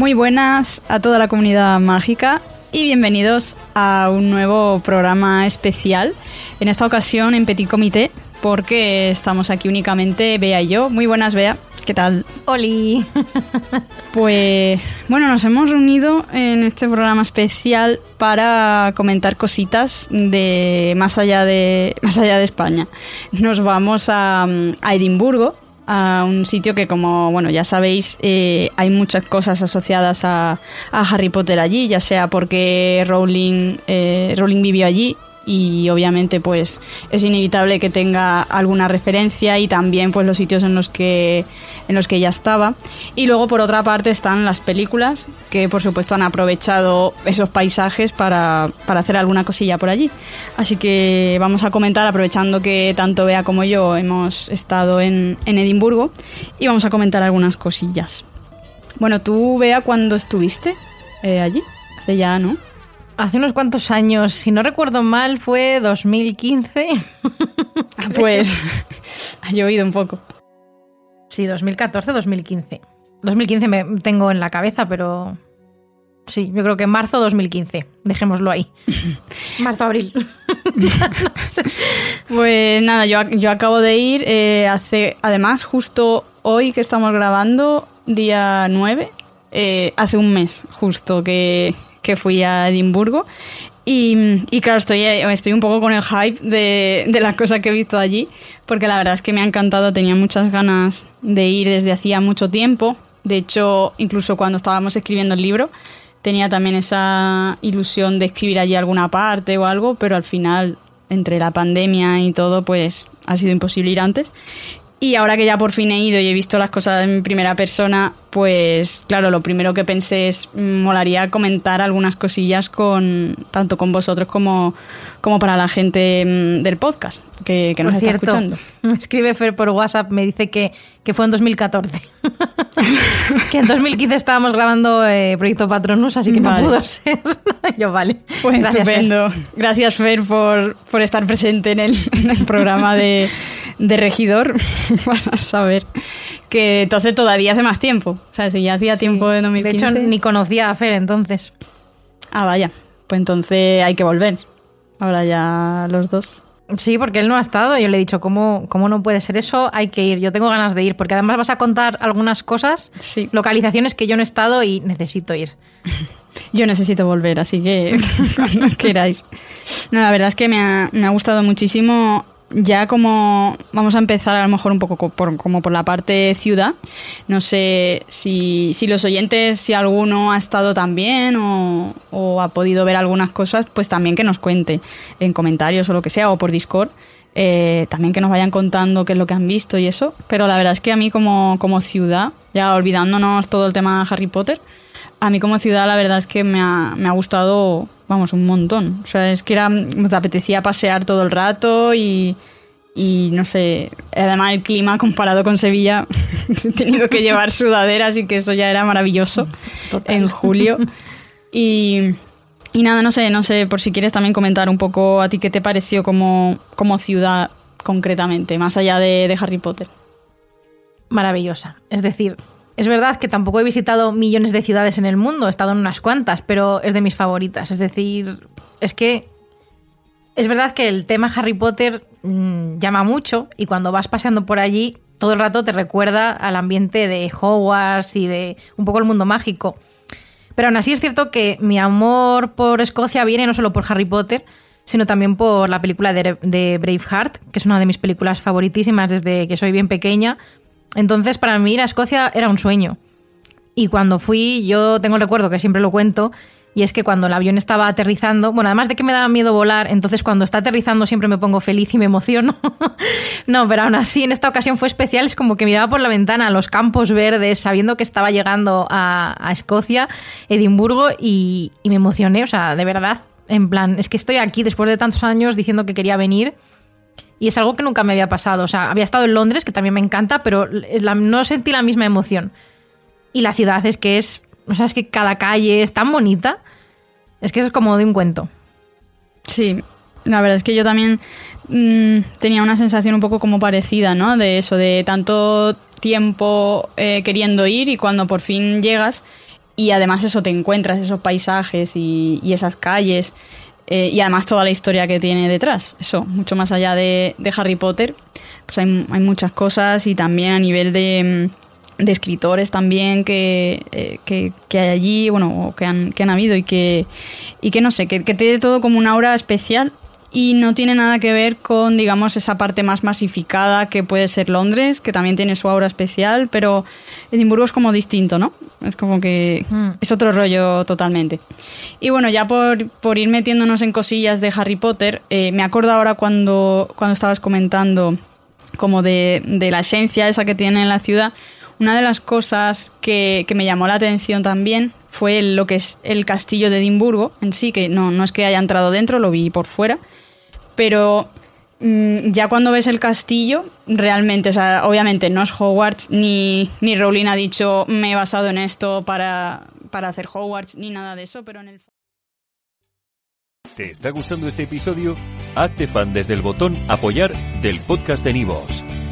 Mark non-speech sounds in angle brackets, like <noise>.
Muy buenas a toda la comunidad mágica y bienvenidos a un nuevo programa especial. En esta ocasión en Petit Comité, porque estamos aquí únicamente Bea y yo. Muy buenas, Bea. ¿Qué tal? Oli. <laughs> Pues bueno, nos hemos reunido en este programa especial para comentar cositas de más allá de más allá de España. Nos vamos a, a Edimburgo, a un sitio que como bueno ya sabéis eh, hay muchas cosas asociadas a, a, Harry Potter allí, ya sea porque Rowling, eh, Rowling vivió allí y obviamente pues es inevitable que tenga alguna referencia y también pues los sitios en los que en los que ella estaba. Y luego por otra parte están las películas que por supuesto han aprovechado esos paisajes para, para hacer alguna cosilla por allí. Así que vamos a comentar aprovechando que tanto Bea como yo hemos estado en, en Edimburgo y vamos a comentar algunas cosillas. Bueno tú Bea cuando estuviste eh, allí hace ya no Hace unos cuantos años, si no recuerdo mal, fue 2015. Pues <laughs> ha llovido un poco. Sí, 2014, 2015. 2015 me tengo en la cabeza, pero sí, yo creo que marzo 2015. Dejémoslo ahí. <laughs> marzo, abril. <laughs> Pues nada, yo, yo acabo de ir eh, hace, además, justo hoy que estamos grabando, día 9, eh, hace un mes justo que, que fui a Edimburgo. Y, y, claro, estoy, estoy un poco con el hype de, de las cosas que he visto allí, porque la verdad es que me ha encantado, tenía muchas ganas de ir desde hacía mucho tiempo. De hecho, incluso cuando estábamos escribiendo el libro, tenía también esa ilusión de escribir allí alguna parte o algo, pero al final, entre la pandemia y todo, pues ha sido imposible ir antes. Y ahora que ya por fin he ido y he visto las cosas en primera persona, pues claro, lo primero que pensé es molaría comentar algunas cosillas con tanto con vosotros como, como para la gente del podcast que, que nos por está escuchando. <laughs> Me escribe Fer por WhatsApp, me dice que, que fue en 2014. <laughs> que en 2015 estábamos grabando eh, Proyecto Patronus, así que Vale. no pudo ser. <laughs> Yo, vale. Pues Gracias, Fer. estupendo. Gracias, Fer, por, por estar presente en el, en el programa de, de Regidor <laughs> para saber que entonces todavía hace más tiempo. O sea, si ya hacía Sí. tiempo de De 2015. hecho, ni conocía a Fer entonces. Ah, vaya. Pues entonces hay que volver. Ahora ya los dos. Sí, porque él no ha estado. Yo le he dicho, ¿cómo, ¿cómo no puede ser eso? Hay que ir. Yo tengo ganas de ir, porque además vas a contar algunas cosas, Sí. localizaciones que yo no he estado y necesito ir. <laughs> Yo necesito volver, así que <laughs> cuando queráis. No, la verdad es que me ha, me ha gustado muchísimo. Ya como vamos a empezar a lo mejor un poco co- por, como por la parte ciudad. No sé si, si los oyentes, si alguno ha estado también o, o ha podido ver algunas cosas, pues también que nos cuente en comentarios o lo que sea, o por Discord. Eh, también que nos vayan contando qué es lo que han visto y eso. Pero la verdad es que a mí como, como ciudad, ya olvidándonos todo el tema de Harry Potter, a mí como ciudad la verdad es que me ha, me ha gustado, vamos, un montón. O sea, es que era, te apetecía pasear todo el rato y, y no sé, además el clima comparado con Sevilla, <laughs> he tenido que llevar <laughs> sudaderas y que eso ya era maravilloso Total. en julio. Y, y nada, no sé, no sé, por si quieres también comentar un poco a ti qué te pareció como, como ciudad concretamente, más allá de, de Harry Potter. maravillosa. Es decir, es verdad que tampoco he visitado millones de ciudades en el mundo, he estado en unas cuantas, pero es de mis favoritas. Es decir, es que es verdad que el tema Harry Potter mmm, llama mucho y cuando vas paseando por allí, todo el rato te recuerda al ambiente de Hogwarts y de un poco el mundo mágico. Pero aún así es cierto que mi amor por Escocia viene no solo por Harry Potter, sino también por la película de Braveheart, que es una de mis películas favoritísimas desde que soy bien pequeña. Entonces, para mí ir a Escocia era un sueño. Y cuando fui, yo tengo el recuerdo que siempre lo cuento, y es que cuando el avión estaba aterrizando, bueno, además de que me daba miedo volar, entonces cuando está aterrizando siempre me pongo feliz y me emociono. <laughs> no, pero aún así en esta ocasión fue especial, es como que miraba por la ventana los campos verdes, sabiendo que estaba llegando a, a Escocia, Edimburgo, y, y me emocioné, o sea, de verdad, en plan, es que estoy aquí después de tantos años diciendo que quería venir. Y es algo que nunca me había pasado. O sea, había estado en Londres, que también me encanta, pero no sentí la misma emoción. Y la ciudad es que es. O sea, es que cada calle es tan bonita. Es que es como de un cuento. Sí, la verdad es que yo también mm, tenía una sensación un poco como parecida, ¿no? De eso, de tanto tiempo eh, queriendo ir y cuando por fin llegas y además eso te encuentras, esos paisajes y, esas calles. Eh, y además toda la historia que tiene detrás. Eso, mucho más allá de, Harry Potter, pues hay, muchas cosas y también a nivel de, mm, escritores también que, que, hay allí, bueno, que han, que han habido y que, y que no sé, que, que tiene todo como una aura especial y no tiene nada que ver con, digamos, esa parte más masificada que puede ser Londres, que también tiene su aura especial, pero Edimburgo es como distinto, ¿no? Es como que mm. es otro rollo totalmente. Y bueno, ya por, por, ir metiéndonos en cosillas de Harry Potter, eh, me acuerdo ahora cuando, cuando estabas comentando como de, de la esencia esa que tiene en la ciudad, una de las cosas que, que me llamó la atención también fue lo que es el castillo de Edimburgo en sí, que no, no es que haya entrado dentro, lo vi por fuera, pero mm, ya cuando ves el castillo, realmente, o sea, obviamente no es Hogwarts, ni, ni Rowling ha dicho me he basado en esto para, para hacer Hogwarts, ni nada de eso, pero en el... ¿Te está gustando este episodio? Hazte fan desde el botón apoyar del podcast de Nivos.